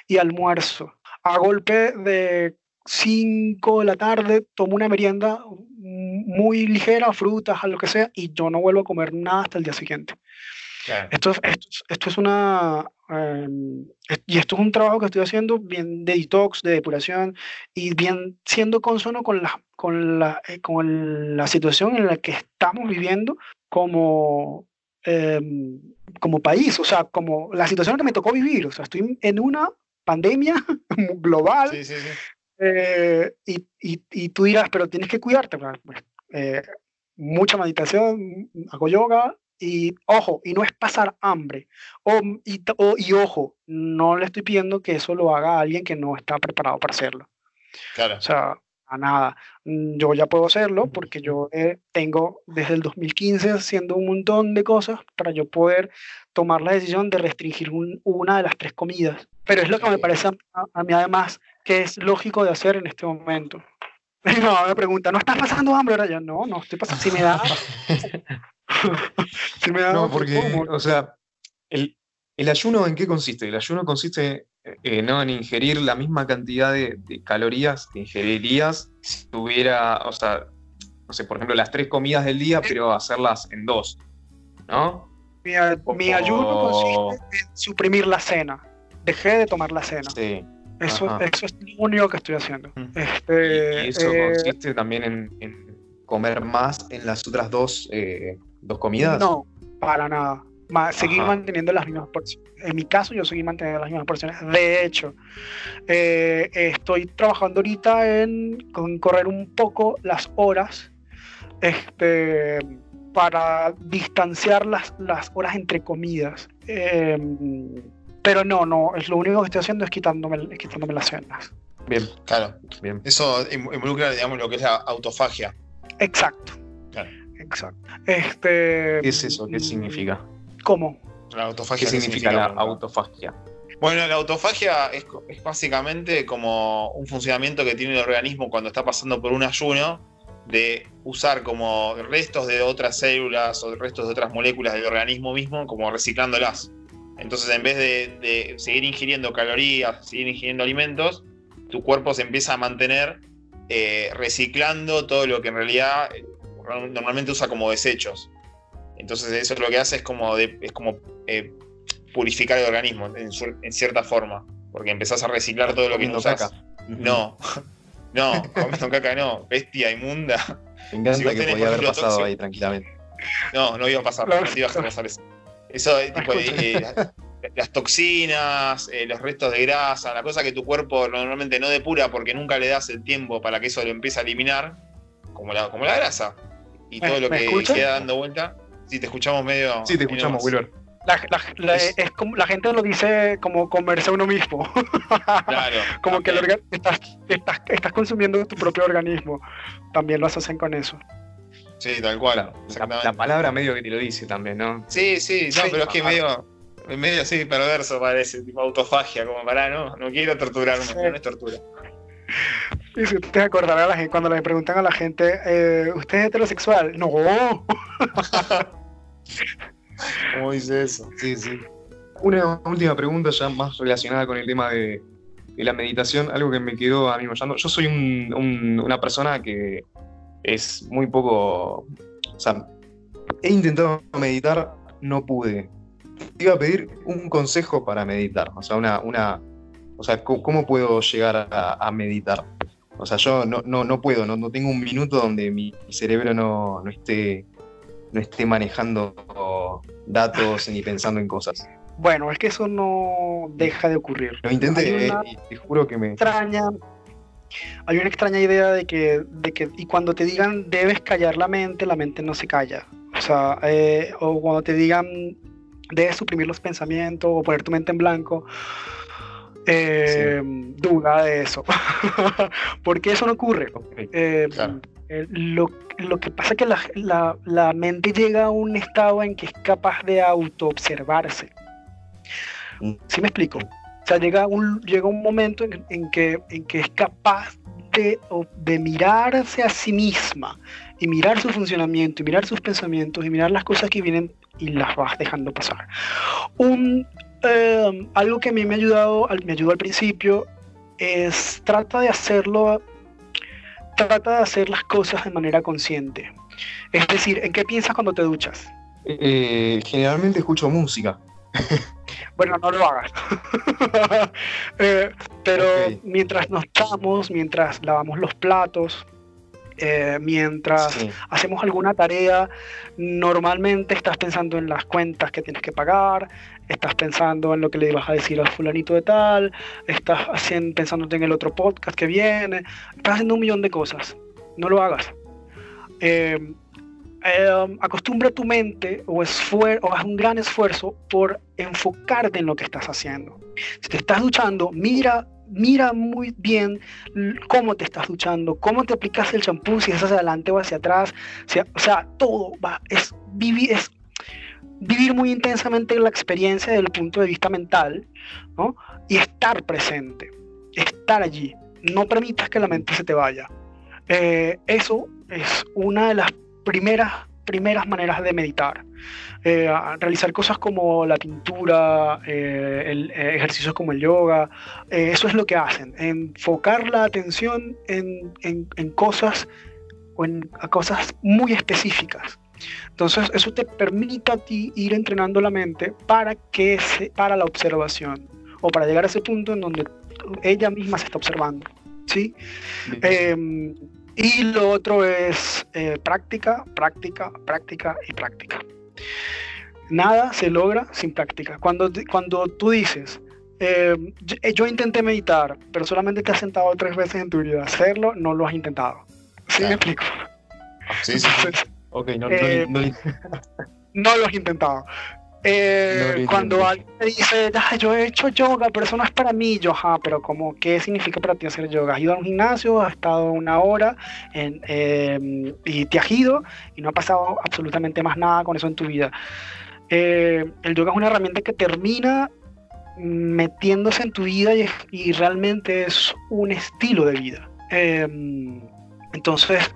y almuerzo. A golpe de 5 de la tarde tomo una merienda muy ligera, frutas, lo que sea, y yo no vuelvo a comer nada hasta el día siguiente. Esto, esto, esto, es una... Em, y esto es un trabajo que estoy haciendo bien de detox, de depuración, y bien siendo consono con la, con la, eh, con la situación en la que estamos viviendo como, em, como país, o sea, como la situación que me tocó vivir. O sea, estoy en una pandemia global. Sí, sí, sí. Eh, y, y, y, tú dirás, pero tienes que cuidarte. Pues, eh, mucha meditación, hago yoga, y ojo, y no es pasar hambre. O, y, y, ojo, no le estoy pidiendo que eso lo haga alguien que no está preparado para hacerlo. Claro. O sea, a nada. Mm, yo ya puedo hacerlo porque yo eh, tengo desde el 2015 haciendo un montón de cosas para yo poder tomar la decisión de restringir una de las tres comidas. Pero es lo que me parece a, mí además que es lógico de hacer en este momento. No, me pregunta, ¿no estás pasando hambre ahora? Yo, no, no estoy pasando. Si me da, no, porque, o sea, el, el, ayuno en qué consiste? El ayuno consiste eh, no en ingerir la misma cantidad de, calorías que ingerirías si tuviera, o sea, no sé, por ejemplo, las tres comidas del día, pero hacerlas en dos, ¿no? Mi, ayuno consiste en suprimir la cena. Dejé de tomar la cena. Sí. Eso, eso, es lo único que estoy haciendo. Este, y eso eh, consiste también en, comer más en las otras dos eh, ¿Dos comidas? No, para nada. seguir manteniendo las mismas porciones. En mi caso, yo seguí manteniendo las mismas porciones. De hecho, eh, estoy trabajando ahorita en, correr un poco las horas este, para distanciar las, las horas entre comidas. Em, pero no, no, es lo único que estoy haciendo es quitándome, quitándome las cenas. Bien, claro. Bien. Eso involucra, digamos, lo que es la autofagia. Exacto. Exacto. Este, ¿Qué es eso? ¿Qué significa? ¿Cómo? La autofagia. ¿Qué significa la autofagia? Bueno, la autofagia es, básicamente como un funcionamiento que tiene el organismo cuando está pasando por un ayuno de usar como restos de otras células o restos de otras moléculas del organismo mismo como reciclándolas. Entonces, en vez de, seguir ingiriendo calorías, seguir ingiriendo alimentos, tu cuerpo se empieza a mantener eh, reciclando todo lo que en realidad normalmente usa como desechos. Entonces eso lo que hace es como, es como eh, purificar el organismo en, cierta forma, porque empezás a reciclar todo lo que no usas. No, no, comiendo caca no, bestia inmunda. Me encanta que podía haber pasado ahí tranquilamente. No, no iba a pasar, no, iba a pasar eso. Eso, tipo, eh, las toxinas, eh, los restos de grasa, la cosa que tu cuerpo normalmente no depura porque nunca le das el tiempo para que eso lo empiece a eliminar, como la, como la grasa y todo lo que queda dando vuelta. Si te escuchamos medio. Sí, te escuchamos, Wilber. La, es, como, la gente lo dice como comerse a uno mismo. Claro. como que estás, estás, consumiendo tu propio organismo. También lo hacen con eso. Sí, tal cual. La, palabra medio que te lo dice también, ¿no? Sí, sí, no, pero es que medio, medio así perverso parece, tipo autofagia, como para, no, no quiero torturarme, no es tortura. Y si usted acordará a la gente, cuando le preguntan a la gente, eh, ¿usted es heterosexual? No. ¿Cómo dice eso? Sí, sí. Una última pregunta ya más relacionada con el tema de, la meditación, algo que me quedó a mí Yo soy una persona que es muy poco... O sea, he intentado meditar, no pude. iba a pedir un consejo para meditar, o sea, una... una o sea, ¿cómo, puedo llegar a meditar? O sea, yo no, no, no puedo, no, no, tengo un minuto donde mi cerebro no, no, esté, no esté manejando datos ni pensando en cosas. Bueno, es que eso no deja de ocurrir. Lo intenté y te juro que me. Extraña. hay una extraña idea de que, de que, y cuando te digan debes callar la mente, la mente no se calla. O sea, eh, o cuando te digan debes suprimir los pensamientos o poner tu mente en blanco, eh, duda de eso. porque eso no ocurre. Eh, lo, que pasa es que la, la, mente llega a un estado en que es capaz de autoobservarse. Mm. ¿Sí me explico? O sea, llega un, llega un momento en, que, en que es capaz de, de mirarse a sí misma y mirar su funcionamiento y mirar sus pensamientos y mirar las cosas que vienen y las vas dejando pasar. Un, eh, algo que a mí me ha ayudado, me ayudó al principio, es trata de hacerlo, trata de hacer las cosas de manera consciente. Es decir, ¿en qué piensas cuando te duchas? Eh, generalmente escucho música. Bueno, no lo hagas. Eh, pero mientras nos echamos, mientras lavamos los platos, eh, mientras hacemos alguna tarea, normalmente estás pensando en las cuentas que tienes que pagar, estás pensando en lo que le vas a decir al fulanito de tal, estás haciendo, pensándote en el otro podcast que viene, estás haciendo un millón de cosas. No lo hagas. Eh, acostumbra tu mente o, o haz un gran esfuerzo por enfocarte en lo que estás haciendo. Si te estás duchando, mira, mira muy bien cómo te estás duchando, cómo te aplicas el champú, si es hacia adelante o hacia atrás. O sea, todo va, es vivir, es vivir muy intensamente la experiencia desde el punto de vista mental, ¿no? Y estar presente, estar allí. No permitas que la mente se te vaya. Eh, eso es una de las primeras, primeras maneras de meditar. Eh, realizar cosas como la pintura, eh, el, ejercicios como el yoga, eso es lo que hacen, enfocar la atención en, en, cosas o en cosas muy específicas. Entonces eso te permite a ti ir entrenando la mente para, que se, para la observación o para llegar a ese punto en donde ella misma se está observando. ¿sí? Y lo otro es eh, práctica, práctica, práctica y práctica. Nada se logra sin práctica. Cuando, cuando tú dices, eh, yo, intenté meditar, pero solamente te has sentado tres veces en tu vida, hacerlo no lo has intentado. ¿Sí me explico? Sí, sí. Ok, no, eh, no lo has intentado. Eh, cuando alguien te dice, yo he hecho yoga, pero eso no es para mí, yo, pero como, ¿qué significa para ti hacer yoga? ¿Has ido a un gimnasio, has estado una hora em, y te has ido y no ha pasado absolutamente más nada con eso en tu vida? Eh, el yoga es una herramienta que termina metiéndose en tu vida y, realmente es un estilo de vida. Em, entonces,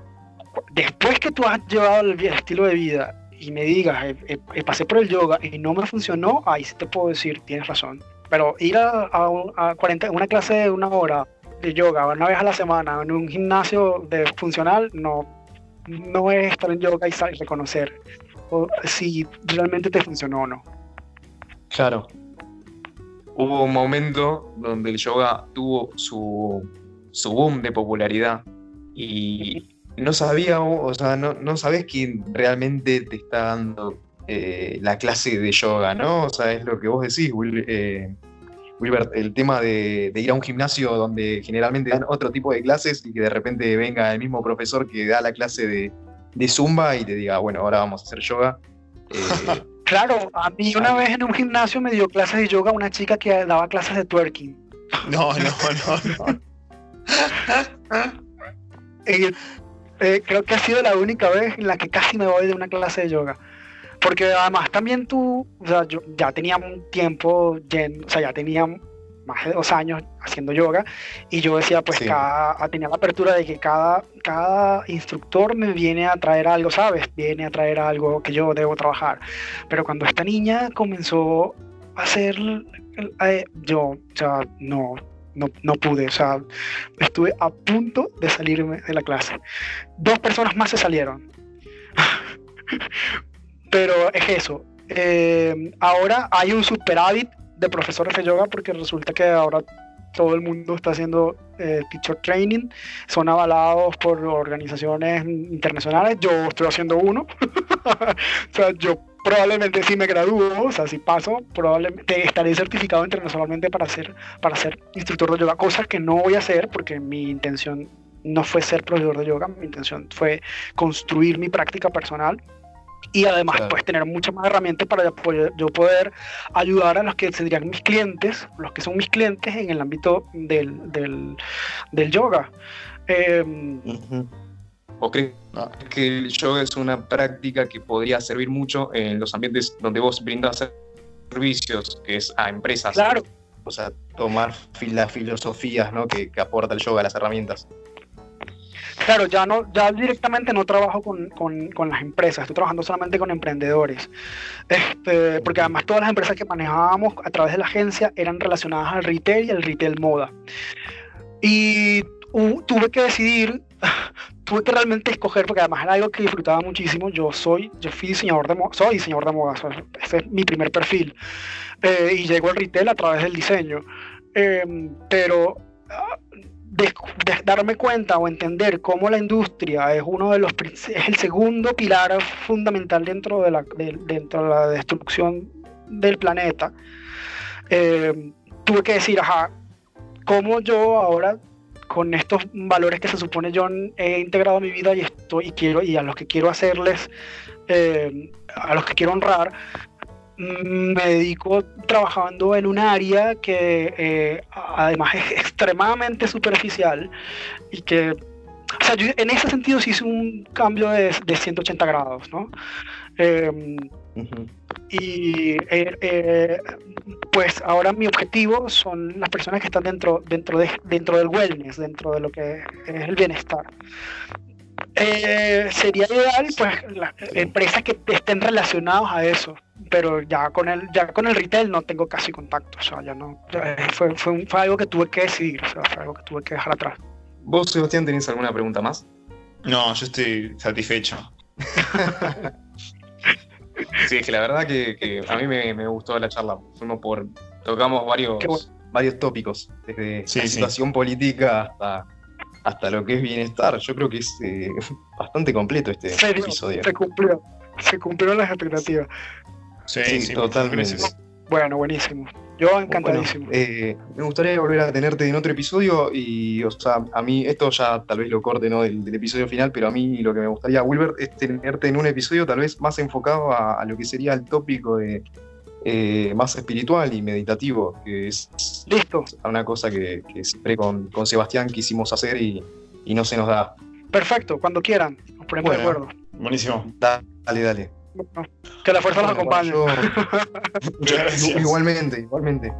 después que tú has llevado el estilo de vida y me digas, eh, eh, eh, pasé por el yoga y no me funcionó, ahí sí te puedo decir, tienes razón. Pero ir a, a, 40, una clase de una hora de yoga una vez a la semana en un gimnasio de funcional, no, no es estar en yoga y, reconocer si realmente te funcionó o no. Claro. Hubo un momento donde el yoga tuvo su, su boom de popularidad y, no sabía, o sea, no, no sabes quién realmente te está dando eh, la clase de yoga, ¿no? O sea, es lo que vos decís, eh, Wilbert, el tema de, ir a un gimnasio donde generalmente dan otro tipo de clases y que de repente venga el mismo profesor que da la clase de, Zumba y te diga, bueno, ahora vamos a hacer yoga. Eh, claro, a mí una vez en un gimnasio me dio clases de yoga una chica que daba clases de twerking. No, no, no, no. Eh, creo que ha sido la única vez en la que casi me voy de una clase de yoga. Porque además también tú, o sea, yo ya tenía un tiempo, o sea, ya tenía más de dos años haciendo yoga y yo decía, pues cada, tenía la apertura de que cada, cada instructor me viene a traer algo, ¿sabes? Viene a traer algo que yo debo trabajar. Pero cuando esta niña comenzó a hacer, eh, yo, o sea, no, no, no pude, o sea, estuve a punto de salirme de la clase. Dos personas más se salieron. Pero es eso. Eh, ahora hay un superávit de profesores de yoga porque resulta que ahora todo el mundo está haciendo eh, teacher training, son avalados por organizaciones internacionales, yo estoy haciendo uno, o sea, yo probablemente si me gradúo, o sea, si paso, probablemente estaré certificado internacionalmente para ser, para ser instructor de yoga, cosa que no voy a hacer porque mi intención no fue ser profesor de yoga, mi intención fue construir mi práctica personal y además pues tener muchas más herramientas para yo poder ayudar a los que serían mis clientes, los que son mis clientes en el ámbito del, del, yoga. Eh, ¿O crees que el yoga es una práctica que podría servir mucho en los ambientes donde vos brindas servicios, que es a empresas? Claro. O sea, tomar las filosofías ¿no? que, aporta el yoga, las herramientas. Claro, ya no, ya directamente no trabajo con, con, las empresas, estoy trabajando solamente con emprendedores. Este, porque además todas las empresas que manejábamos a través de la agencia eran relacionadas al retail y al retail moda. Y tuve que decidir, tuve que realmente escoger, porque además era algo que disfrutaba muchísimo. Yo soy, yo fui diseñador de moda, soy diseñador de moda, ese es mi primer perfil. Eh, y llego al retail a través del diseño. Em, pero ah, de, darme cuenta o entender cómo la industria es uno de los es el segundo pilar fundamental dentro de la, dentro de la destrucción del planeta, em, tuve que decir, ajá, cómo yo ahora con estos valores que se supone yo he integrado a mi vida y estoy y quiero y a los que quiero hacerles eh, a los que quiero honrar mm, me dedico trabajando en un área que eh, además es extremadamente superficial y que o sea, en ese sentido sí hice un cambio de, de 180 grados, ¿no? Em, y eh, eh, pues ahora mi objetivo son las personas que están dentro, dentro, de, dentro del wellness, dentro de lo que es el bienestar. Eh, sería ideal pues las empresas que estén relacionadas a eso pero ya con el ya con el retail no tengo casi contacto o sea ya no fue, fue, fue, algo que tuve que decidir o sea, fue algo que tuve que dejar atrás. Vos Sebastián tenés alguna pregunta más no yo estoy satisfecho Sí, es que la verdad que, a mí me, gustó la charla. Fuimos por. Tocamos varios, varios tópicos, desde la situación política hasta, hasta lo que es bienestar. Yo creo que es eh, bastante completo este episodio. Se cumplió, se cumplieron las expectativas. Sí, totalmente. Bueno, buenísimo. Yo encantadísimo. Eh, me gustaría volver a tenerte en otro episodio y, o sea, a mí, esto ya tal vez lo corte ¿no? del, episodio final, pero a mí lo que me gustaría, Wilbert, es tenerte en un episodio tal vez más enfocado a, lo que sería el tópico de eh, más espiritual y meditativo, que es Listo. una cosa que, siempre con, con, Sebastián quisimos hacer y, no se nos da. Perfecto, cuando quieran, nos ponemos de acuerdo. Buenísimo. Dale, dale que la fuerza nos acompañe. igualmente, igualmente.